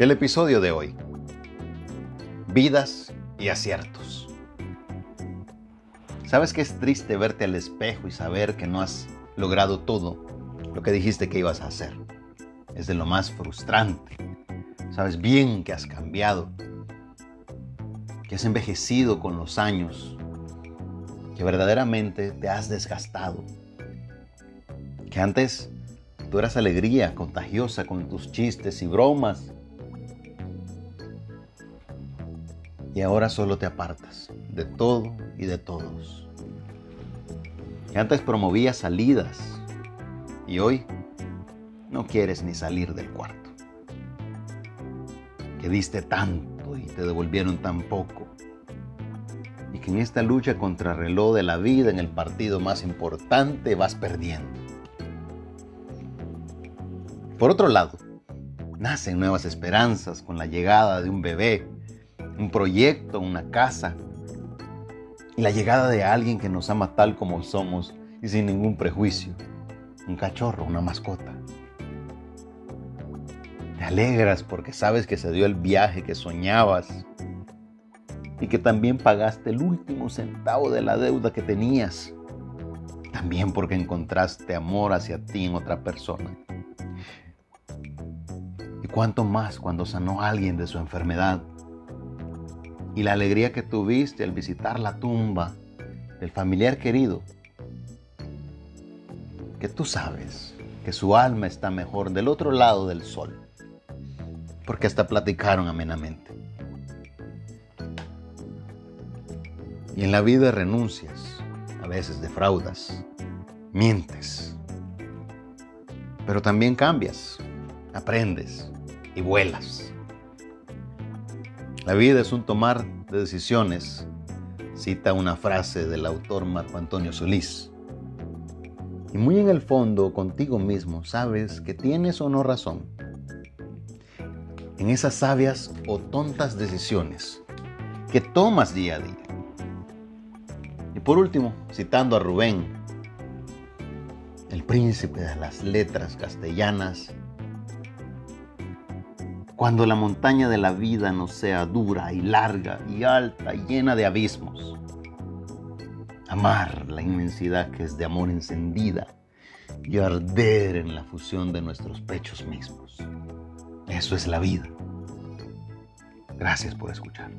El episodio de hoy. Vidas y aciertos. ¿Sabes que es triste verte al espejo y saber que no has logrado todo lo que dijiste que ibas a hacer? Es de lo más frustrante. Sabes bien que has cambiado, que has envejecido con los años, que verdaderamente te has desgastado, que antes tú eras alegría contagiosa con tus chistes y bromas, y ahora solo te apartas de todo y de todos. Antes promovía salidas y hoy no quieres ni salir del cuarto. Que diste tanto y te devolvieron tan poco. Y que en esta lucha contra reloj de la vida en el partido más importante vas perdiendo. Por otro lado, nacen nuevas esperanzas con la llegada de un bebé un proyecto, una casa. Y la llegada de alguien que nos ama tal como somos y sin ningún prejuicio. Un cachorro, una mascota. Te alegras porque sabes que se dio el viaje que soñabas y que también pagaste el último centavo de la deuda que tenías. También porque encontraste amor hacia ti en otra persona. Y cuánto más cuando sanó a alguien de su enfermedad y la alegría que tuviste al visitar la tumba del familiar querido, que tú sabes que su alma está mejor del otro lado del sol, porque hasta platicaron amenamente. Y en la vida renuncias, a veces defraudas, mientes, pero también cambias, aprendes y vuelas. La vida es un tomar de decisiones, cita una frase del autor Marco Antonio Solís. Y muy en el fondo, contigo mismo, sabes que tienes o no razón. En esas sabias o tontas decisiones que tomas día a día. Y por último, citando a Rubén, el príncipe de las letras castellanas, cuando la montaña de la vida no sea dura y larga y alta y llena de abismos. Amar la inmensidad que es de amor encendida y arder en la fusión de nuestros pechos mismos. Eso es la vida. Gracias por escuchar.